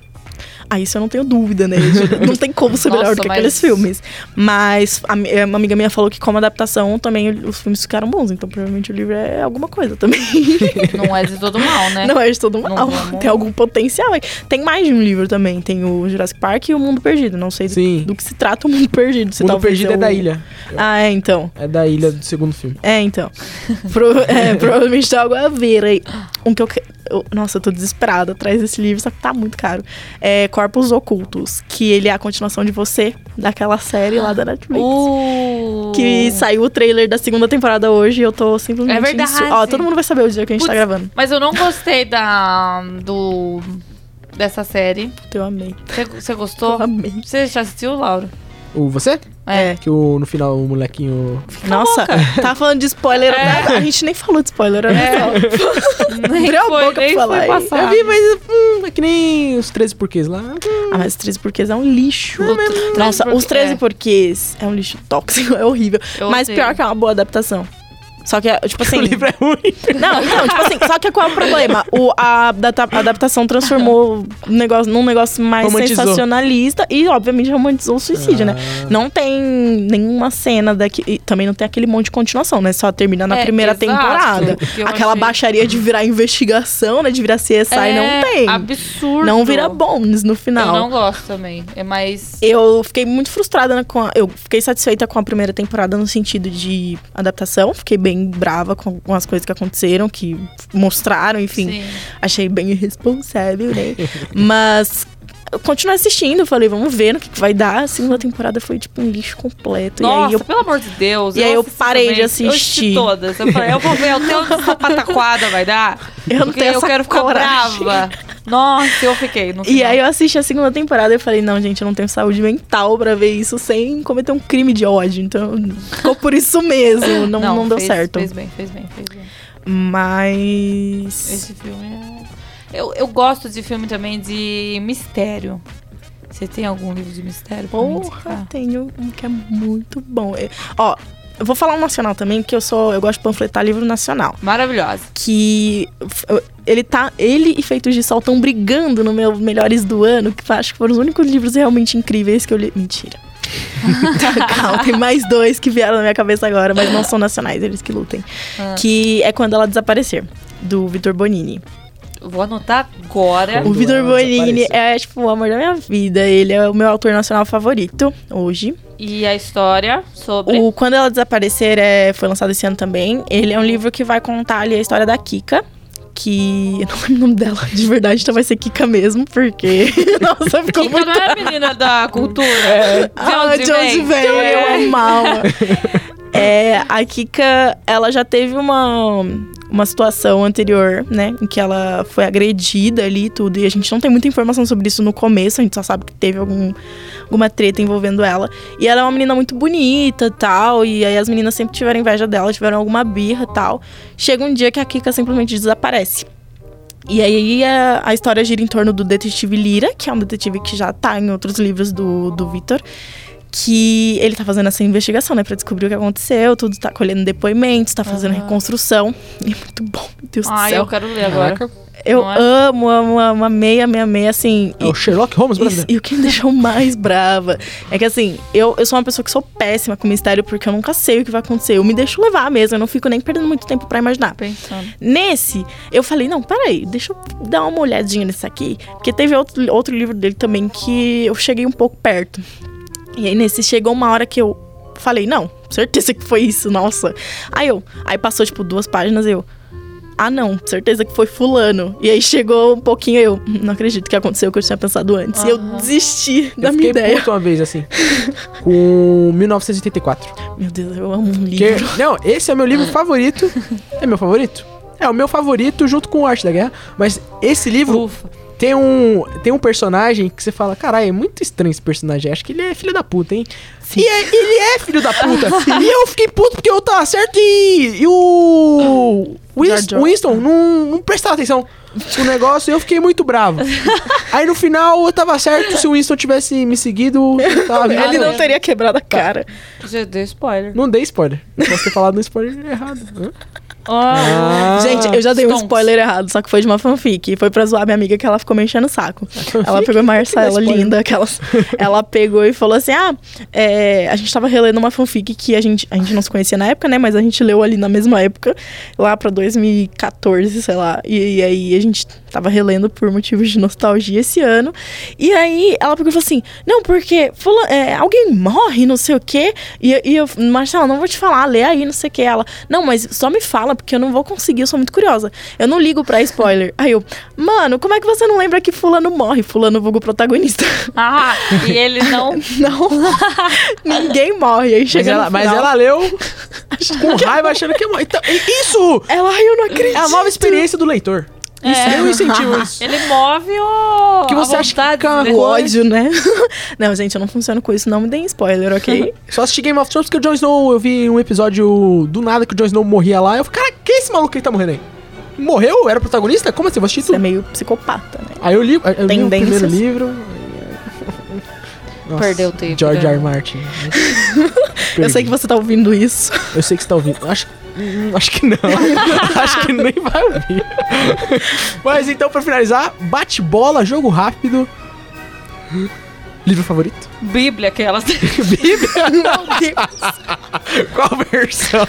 Ah, isso eu não tenho dúvida, né? Não tem como ser melhor Nossa, do que mas- aqueles filmes. Mas a uma amiga minha falou que, como adaptação, também os filmes ficaram bons. Então, provavelmente o livro é alguma coisa também. Não é de todo mal, né? Não é de todo mal. Não vamos- Tem algum potencial. aí. Tem mais de um livro também. Tem o Jurassic Park e o Mundo Perdido. Não sei do, Sim. do que se trata o Mundo Perdido. Se o Mundo Perdido é o- da ilha. Ah, é, então. É da ilha do segundo filme. É, então. Pro- é, provavelmente tem algo a ver aí. Um que eu, que- eu- Nossa, eu tô desesperada atrás desse livro, só que tá muito caro. É Corpos Ocultos, que ele é a continuação de você, daquela série lá da Netflix. Uh... Que saiu o trailer da segunda temporada hoje e eu tô simplesmente. É verdade. insu- Ó, todo mundo vai saber o dia que a gente tá Putz, gravando. Mas eu não gostei da. do. dessa série. Eu amei. Você- Você Eu gostou? amei. Você já assistiu, Laura? O você? É. Que o, no final o molequinho. Nossa, tava falando de spoiler. É. A gente nem falou de spoiler, só. Nem Abriu a boca pra falar. Eu vi, mas hum, é que nem os 13 porquês lá. Ah, mas 13 porquês é um lixo. 13 Nossa, os porquê- 13 é. porquês é um lixo tóxico, é horrível. Eu mas odeio. pior que é uma boa adaptação. Só que, tipo assim. o livro é ruim. Não, então, tipo assim, só que qual é o problema? O, a a adaptação transformou negócio, num negócio mais Romantizou. sensacionalista e, obviamente, romantizou o suicídio, né? Ah. Não tem nenhuma cena daqui. E também não tem aquele monte de continuação, né? Só termina na É, primeira exato. temporada. Que eu Aquela achei- baixaria de virar investigação, né? De virar CSI, não É tem. Absurdo. Não vira bônus no Eu final. não gosto também. É mais. Eu fiquei muito frustrada né, com a, Eu fiquei satisfeita com a primeira temporada no sentido de adaptação. Fiquei bem brava com, com as coisas que aconteceram, que mostraram, enfim. Sim. Achei bem irresponsável, né? Mas eu continuei assistindo, falei, vamos ver no que, que vai dar. A segunda temporada foi tipo um lixo completo. Nossa, e aí eu. pelo amor de Deus. E aí eu parei de também. assistir. Eu todas. Eu falei, eu vou ver até onde essa pataquada vai dar. Eu não tenho eu essa quero ficar coragem. brava. Nossa, eu fiquei. E aí eu assisti a segunda temporada e falei, não, gente, eu não tenho saúde mental pra ver isso sem cometer um crime de ódio. Então, ficou por isso mesmo. Não, não, deu fez- certo. Fez bem, fez bem, fez bem. Mas. Esse filme é... Eu, eu gosto de filme também de mistério. Você tem algum livro de mistério Porra, tenho um que é muito bom. É- Ó, eu vou falar um nacional também, porque eu sou. Eu gosto de panfletar livro nacional. Maravilhosa. Que ele tá. Ele e Feitos de Sol estão brigando no meu Melhores do Ano, que acho que foram os únicos livros realmente incríveis que eu li. Mentira. Calma, tem mais dois que vieram na minha cabeça agora, mas não são nacionais, eles que lutem. Ah. Que é Quando Ela Desaparecer, do Vitor Bonini. Vou anotar agora. Quando O Vitor Bonini é, tipo, o amor da minha vida. Ele é o meu autor nacional favorito hoje. E a história sobre. O Quando Ela Desaparecer é, foi lançado esse ano também. Ele é um livro que vai contar ali a história da Kika. Que. Eu não lembro o nome dela de verdade, então vai ser Kika mesmo, porque. Nossa, ficou Kika muito. não é a menina da cultura. De Ah, onde de onde vem? É. Eu amava. É, a Kika, ela já teve uma, uma situação anterior, né? Em que ela foi agredida ali e tudo. E a gente não tem muita informação sobre isso no começo, a gente só sabe que teve algum, alguma treta envolvendo ela. E ela é uma menina muito bonita tal. E aí as meninas sempre tiveram inveja dela, tiveram alguma birra tal. Chega um dia que a Kika simplesmente desaparece. E aí a, a história gira em torno do detetive Lira, que é um detetive que já tá em outros livros do, do Vitor. Que ele tá fazendo essa investigação, né, pra descobrir o que aconteceu, tudo, tá colhendo depoimentos, tá fazendo Aham. reconstrução. E é muito bom, meu Deus do Ai, céu. eu quero ler agora. Eu é? amo, amo, amo, amei, amei, amei, assim. é o Sherlock Holmes brasileiro. e o que me deixou mais brava é que, assim, eu, eu sou uma pessoa que sou péssima com mistério porque eu nunca sei o que vai acontecer. Eu me deixo levar mesmo, eu não fico nem perdendo muito tempo pra imaginar. Pensando. Nesse, eu falei, não, peraí, deixa eu dar uma olhadinha nesse aqui. Porque teve outro, outro livro dele também que eu cheguei um pouco perto. E aí, nesse, chegou uma hora que eu falei, não, certeza que foi isso, nossa. Aí eu, aí passou, tipo, duas páginas eu. Ah, não, certeza que foi fulano. E aí chegou um pouquinho eu, "Hum, não acredito que aconteceu o que eu tinha pensado antes. E eu desisti da eu minha fiquei ideia. puto uma vez, assim. com 1984. Meu Deus, eu amo um livro. não, esse é meu livro favorito. É meu favorito? É o meu favorito junto com o Arte da Guerra. Mas esse livro Ufa. tem um, tem um personagem que você fala, caralho, é muito estranho esse personagem. Acho que ele é filho da puta, hein? E é- ele é filho da puta. e eu fiquei puto porque eu tava certo e, e o Win- George Orwell. Winston não, não prestava atenção no negócio e eu fiquei muito bravo. Aí no final eu tava certo, se o Winston tivesse me seguido, eu tava. Ele não teria quebrado a cara. Já dei spoiler. Não dei spoiler. Posso ter falado no spoiler errado. Ah, Gente, eu já dei um Stonks. spoiler errado, só que foi de uma fanfic. Foi pra zoar minha amiga que ela ficou me enchendo o saco. Ela pegou a Marcela, linda, aquelas. Ela pegou e falou assim: Ah, é, a gente tava relendo uma fanfic que a gente, a gente não se conhecia na época, né? Mas a gente leu ali na mesma época, lá pra 2014, sei lá. E, e aí a gente tava relendo por motivos de nostalgia esse ano. E aí ela pegou e falou assim: Não, porque fula- é, alguém morre, não sei o quê. E, e eu, Marcela, não vou te falar, lê aí, não sei o que. Ela, não, mas só me fala, porque eu não vou conseguir, eu sou muito curiosa. Eu não ligo pra spoiler. Aí eu, mano, como é que você não lembra que fulano morre? Fulano vulgo protagonista. Ah, e ele não. não. Ninguém morre. Aí Mas chega ela, no mas ela leu com raiva, achando que é. mo- Então, isso! Ela, ai, eu não acredito. É a nova experiência do leitor. Isso, É. eu incentivo isso. Ele move o. Que você acha que O ler. ódio, né? não, gente, eu não funciono com isso. Não me deem spoiler, ok? Só assisti Game of Thrones porque o Jon Snow, eu vi um episódio do nada que o Jon Snow morria lá. Eu falei, cara, que é esse maluco que tá morrendo aí? Morreu? Era protagonista? Como assim? Você é meio psicopata, né? Aí eu li, eu li o primeiro livro. Nossa, Perdeu tempo, George né? R. Martin. Eu sei que você tá ouvindo isso. Eu sei que você tá ouvindo. Acho, hum, acho que não. acho que nem vai ouvir. Mas então, pra finalizar, bate-bola, jogo rápido. Livro favorito? Bíblia, aquelas. Bíblia? Qual versão?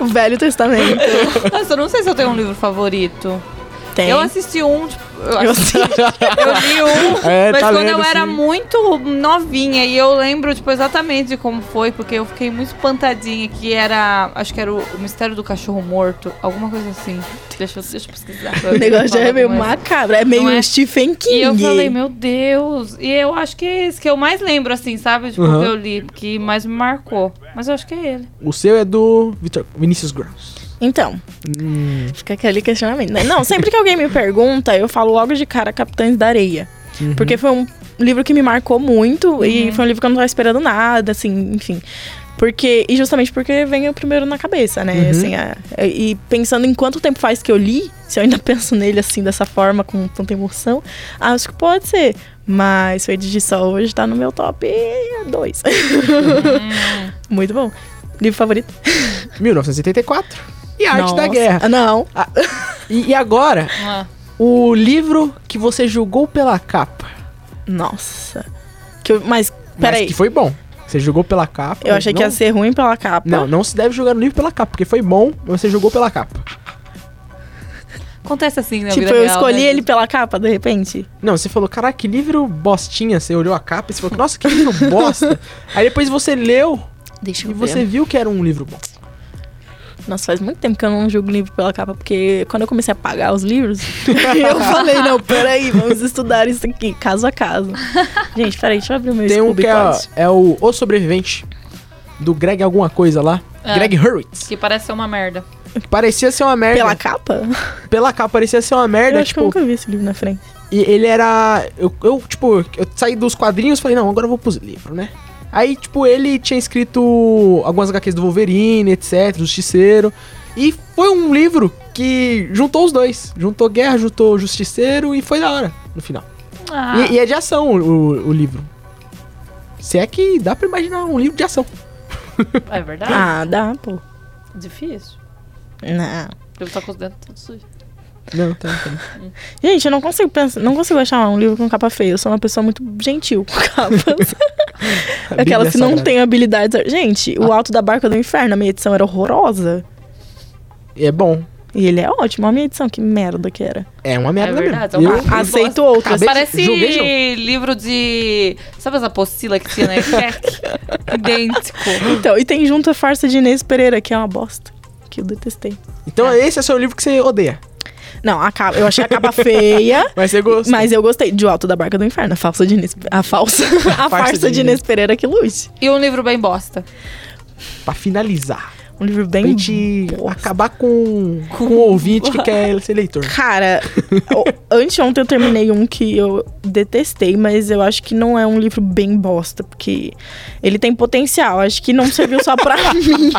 O Velho Testamento. Nossa, eu não sei se eu tenho um livro favorito. Tem. Eu assisti um, tipo, eu, assisti, eu li um, É, mas tá quando lendo, eu era sim. muito novinha e eu lembro, tipo, exatamente de como foi, porque eu fiquei muito espantadinha que era, acho que era o, o Mistério do Cachorro Morto, alguma coisa assim. Deixa eu, deixa eu pesquisar. O negócio já é meio macabro. É meio é? Stephen King. E eu falei, meu Deus. E eu acho que é esse que eu mais lembro, assim, sabe? Tipo, Uhum. que eu li, que mais me marcou. Mas eu acho que é ele. O seu é do Victor, Vinícius Gross. Então, Hum, fica aquele questionamento. né? Não, sempre que alguém me pergunta, eu falo logo de cara Capitães da Areia. uhum. Porque foi um livro que me marcou muito e foi um livro que eu não tava esperando nada, assim, enfim. Porque, e justamente porque vem o primeiro na cabeça, né? Uhum. Assim, a- e pensando em quanto tempo faz que eu li, se eu ainda penso nele assim, dessa forma, com tanta emoção, acho que pode ser. Mas Fade de Sol hoje tá no meu top 2. Muito bom. Livro favorito? 1984. E a Arte da Nossa. Guerra. Ah, não. E, e agora, Ah, o livro que você julgou pela capa. Nossa. Que eu- mas, Mas peraí. que foi bom. Você julgou pela capa. Eu achei que não- ia ser ruim pela capa. Não, não se deve julgar no livro pela capa, porque foi bom, mas você julgou pela capa. acontece assim na Tipo, vida eu real, escolhi né? ele pela capa, de repente. Não, você falou, caraca, que livro bostinha. Você olhou a capa e você falou, nossa, que livro bosta. Aí depois você leu Deixa e você viu que era um livro bom. Nossa, faz muito tempo que eu não julgo livro pela capa, porque quando eu comecei a pagar os livros, eu falei, não, peraí, vamos estudar isso aqui, caso a caso. Gente, peraí, deixa eu abrir o meu Tem um Scooby que é, é o O Sobrevivente, do Greg alguma coisa lá. É. Greg Hurwitz. Que parece ser uma merda. Parecia ser uma merda. Pela Pela, capa? capa parecia ser uma Eu merda, acho que eu tipo... nunca vi esse livro na frente. E ele era. Eu, eu, tipo, eu saí dos quadrinhos e falei, não, agora eu vou pros livros, né? Aí, tipo, ele tinha escrito algumas HQs do Wolverine, etc., Justiceiro. E foi um livro que juntou os dois. Juntou Guerra, juntou Justiceiro e foi da hora no final. Ah, E, e é de ação o, o livro. Se é que dá pra imaginar um livro de ação. É verdade? Ah, dá, pô. Difícil. Não. Eu tô com os dentes tudo sujo. Não, tá, tá. Gente, eu não consigo pensar, não consigo achar um livro com capa feia. Eu sou uma pessoa muito gentil com capas. Aquelas Bíblia que não têm habilidades. Gente, o Alto da Barca do Inferno, a minha edição era horrorosa. E é bom. E ele é ótimo. A minha edição, que merda que era. É uma merda É verdade, mesmo. é uma- Ah, Aceito outras. Acabei- Parece jogo. livro de. Sabe as apostilas que tinha na EFEC? Idêntico. Então, e tem junto a farsa de Inês Pereira, que é uma bosta. Que eu detestei. Então esse é o seu livro que você odeia. Não, a capa, eu achei a capa feia. Mas você gosta. Mas eu gostei de O Alto da Barca do Inferno, a falsa de Inês, a falsa, a farsa de Inês Pereira que lute. E um livro bem bosta. Pra finalizar. Um livro bem gente bosta. acabar com, com o ouvinte que quer ser leitor. Cara, anteontem eu terminei um que eu detestei, mas eu acho que não é um livro bem bosta, porque ele tem potencial. Acho que não serviu só pra mim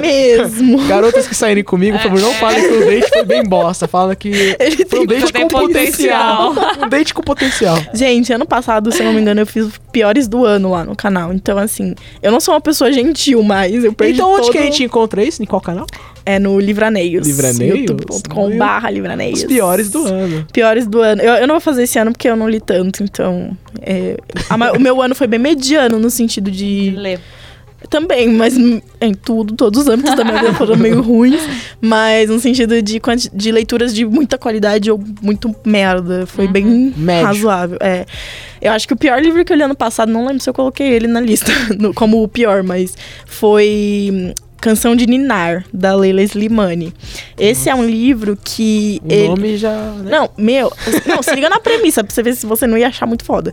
mesmo. Garotas que saírem comigo, por favor, não falem que o date foi bem bosta. Fala que Ele foi um tem date tem com potencial. um date com potencial. Gente, ano passado, se eu não me engano, eu fiz os piores do ano lá no canal. Então, assim, eu não sou uma pessoa gentil, mas eu perdi Então onde que a gente encontra isso? Em qual canal? É no Livraneios. Livraneios? youtube.com barra Livraneios. Os piores do ano. Piores do ano. Eu, eu não vou fazer esse ano porque eu não li tanto, então... é, a o meu ano foi bem mediano no sentido de... Lê. Também, mas em tudo, todos os âmbitos da minha vida foram meio ruins. Mas no sentido de, de leituras de muita qualidade ou muito merda. Foi bem Médio. razoável. É. Eu acho que o pior livro que eu li ano passado, não lembro se eu coloquei ele na lista no- como o pior, mas foi Canção de Ninar, da Leila Slimani. Esse é um livro que. O ele- nome já. né? não, meu. Não, se liga na premissa pra você ver se você não ia achar muito foda.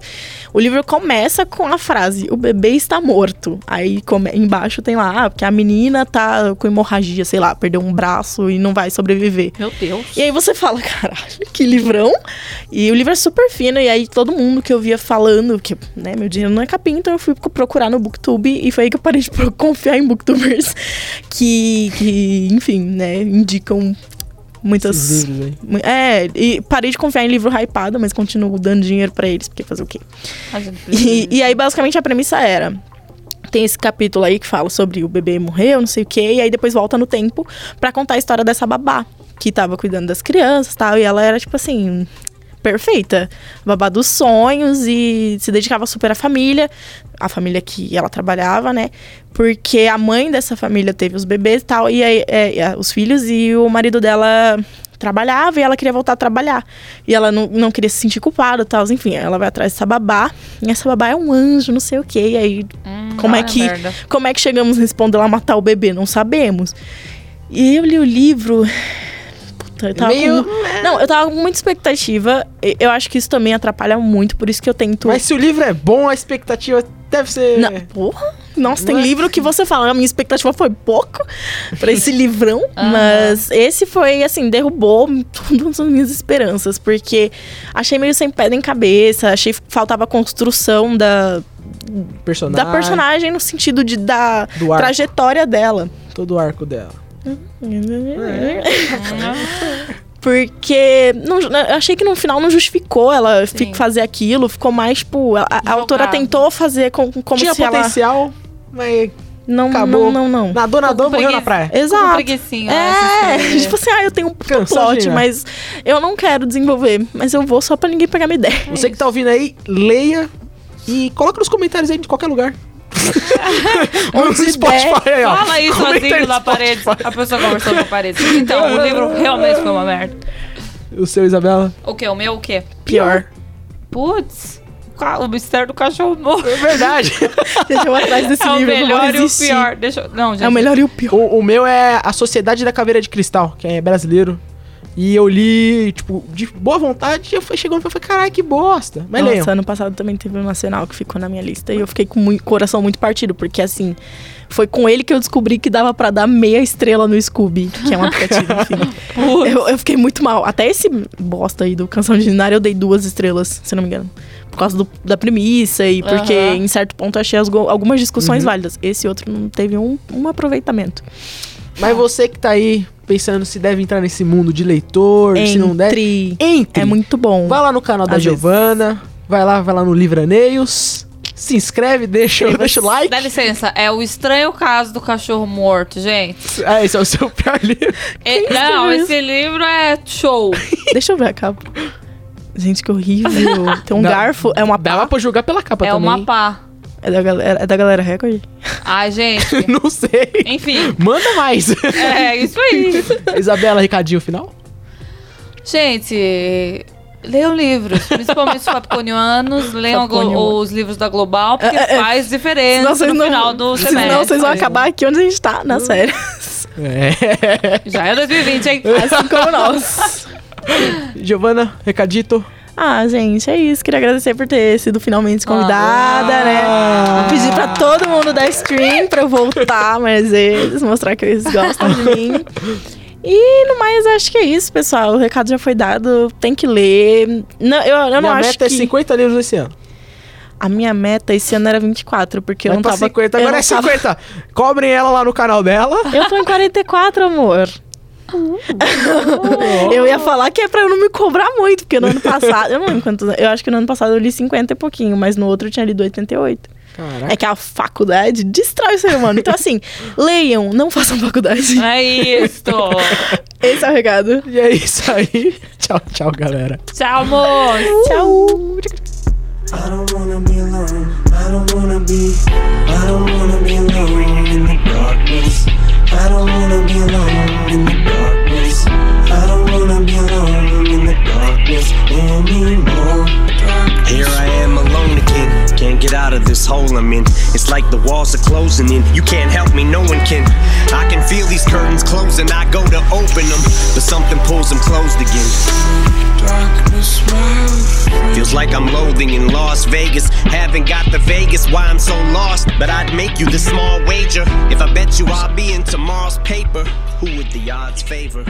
O livro começa com a frase: O bebê está morto. Aí come- embaixo tem lá, ah, porque a menina tá com hemorragia, sei lá, perdeu um braço e não vai sobreviver. Meu Deus. E aí você fala, caralho, que livrão. E o livro é super fino, e aí todo mundo que eu via falando, que, né, meu dinheiro não é capim, então eu fui procurar no Booktube, e foi aí que eu parei de confiar em Booktubers que, que enfim, né, indicam muitas... Livros mu- É, e parei de confiar em livro hypado, mas continuo dando dinheiro pra eles, porque fazer o quê? E, e aí, basicamente, a premissa era. Tem esse capítulo aí que fala sobre o bebê morreu, não sei o quê, e aí depois volta no tempo pra contar a história dessa babá que tava cuidando das crianças e tal, e ela era, tipo assim, perfeita. Babá dos sonhos e se dedicava super à família, a família que ela trabalhava, né? Porque a mãe dessa família teve os bebês e tal, e aí, é, é, os filhos, e o marido dela trabalhava e ela queria voltar a trabalhar. E ela não, não queria se sentir culpada e tal. Enfim, ela vai atrás dessa babá. E essa babá é um anjo, não sei o quê. E aí, Hum, como é ah, que merda. como é que chegamos nesse ponto dela matar o bebê? Não sabemos. E eu li o livro. Tava Meio- com... Não, eu tava com muita expectativa. Eu acho que isso também atrapalha muito, por isso que eu tento. Mas se o livro é bom, a expectativa deve ser. Não, porra. Nossa, tem Ué. livro que você fala, a minha expectativa foi pouco pra esse livrão, Aham. mas esse foi, assim, derrubou todas as minhas esperanças, porque achei meio sem pé nem cabeça, achei que faltava construção da, personagem. da personagem no sentido de da trajetória dela. Todo o arco dela. Porque não, eu achei que no final não justificou ela Sim. fazer aquilo, ficou mais, tipo, a, a autora tentou fazer com, como Tinha se ela... potencial, mas Não, acabou. não, não, não. nadou, nadou, morreu na praia. Exato. preguicinha. É, tipo assim, ah, eu tenho um Cansou plot, ligar. mas eu não quero desenvolver. Mas eu vou só pra ninguém pegar minha ideia. Você que tá ouvindo aí, leia e coloca nos comentários aí de qualquer lugar. Onde no Spotify aí, ó. Fala aí Comenta sozinho na parede. A pessoa conversou na parede. Então, o livro realmente foi uma merda. O seu, Isabela? O quê? O meu o quê? Pior. Putz, o mistério do cachorro morto. É verdade. Deixa eu atrás desse É o livro, não vou melhor e o pior. Deixa eu... Não, gente. É o melhor e o pior. o, o meu é A Sociedade da Caveira de Cristal, que é brasileiro. E eu li, tipo, de boa vontade, e eu fui chegando e falei, caralho, que bosta. Mas. Nossa, ano passado também teve um nacional que ficou na minha lista e eu fiquei com o coração muito partido, porque assim, foi com ele que eu descobri que dava pra dar meia estrela no Scooby, que é um aplicativo, enfim. eu, eu fiquei muito mal. Até esse bosta aí do Canção de Ninar eu dei duas estrelas, se não me engano. Por causa do- da premissa e porque Aham. em certo ponto eu achei as algumas discussões Uhum. válidas. Esse outro não teve um, um aproveitamento. Mas você que tá aí pensando se deve entrar nesse mundo de leitor, se não deve. Entre. Entre. É muito bom. Vai lá no canal da Às. Giovana, vai lá, vai lá no Livraneios se inscreve, deixa, deixa o like. Dá licença, é o estranho caso do cachorro morto, gente. Ah, esse é o seu pior livro. E- não, esse livro é show. Deixa eu ver a capa. Gente, que horrível. Tem um Dá- garfo. É uma Dava pá. pra julgar pela capa É também. uma pá. É da galera, é da galera Record? Ai, gente. Não sei. Enfim, Manda mais. é isso aí. Isabela, recadinho final? Gente, leiam livros, principalmente os capconianos, leiam os livros da Global, porque É, é, faz diferença no final do semestre. Senão vocês vão acabar aqui onde a gente tá, na série. É. Já é 2020, hein? Assim como nós. Giovana, recadito. Ah, gente, é isso. Queria agradecer por ter sido finalmente convidada, Ah. né? Pedir pra todo mundo dar stream pra eu voltar mais vezes, mostrar que eles gostam de mim. E no mais, acho que é isso, pessoal. O recado já foi dado, tem que ler. Não, eu, eu não Minha acho meta que... é 50 livros esse ano. A minha meta esse ano era 24, porque eu Vai não tava... 50, eu agora é tava- 50. Cobrem ela lá no canal dela. Eu tô em 44, amor. Eu ia falar que é pra eu não me cobrar muito, porque no ano passado. Eu não lembro quantos. Eu acho que no ano passado eu li 50 e pouquinho, mas no outro eu tinha lido 88. Caraca. É que a faculdade destrói o ser humano. Então, assim, leiam, não façam faculdade. É isso. Esse é o recado. E é isso aí. Tchau, tchau, galera. Tchau, amor. Tchau. I don't wanna be alone. I don't wanna be. I don't wanna be alone in the darkness. I don't wanna be alone in the darkness. I don't wanna be alone darkness anymore. Here I am alone again. Can't get out of this hole I'm in. It's like the walls are closing in. You can't help me, no one can. I can feel these curtains closing. I go to open them, but something pulls them closed again. Darkness, Feels like I'm loathing in Las Vegas. Haven't got the Vegas, why I'm so lost. But I'd make you this small wager. If I bet you I'll be in tomorrow's paper, who would the odds favor?